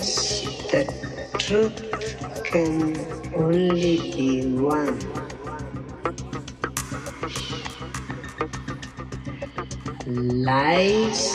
us that truth can only be one. Lies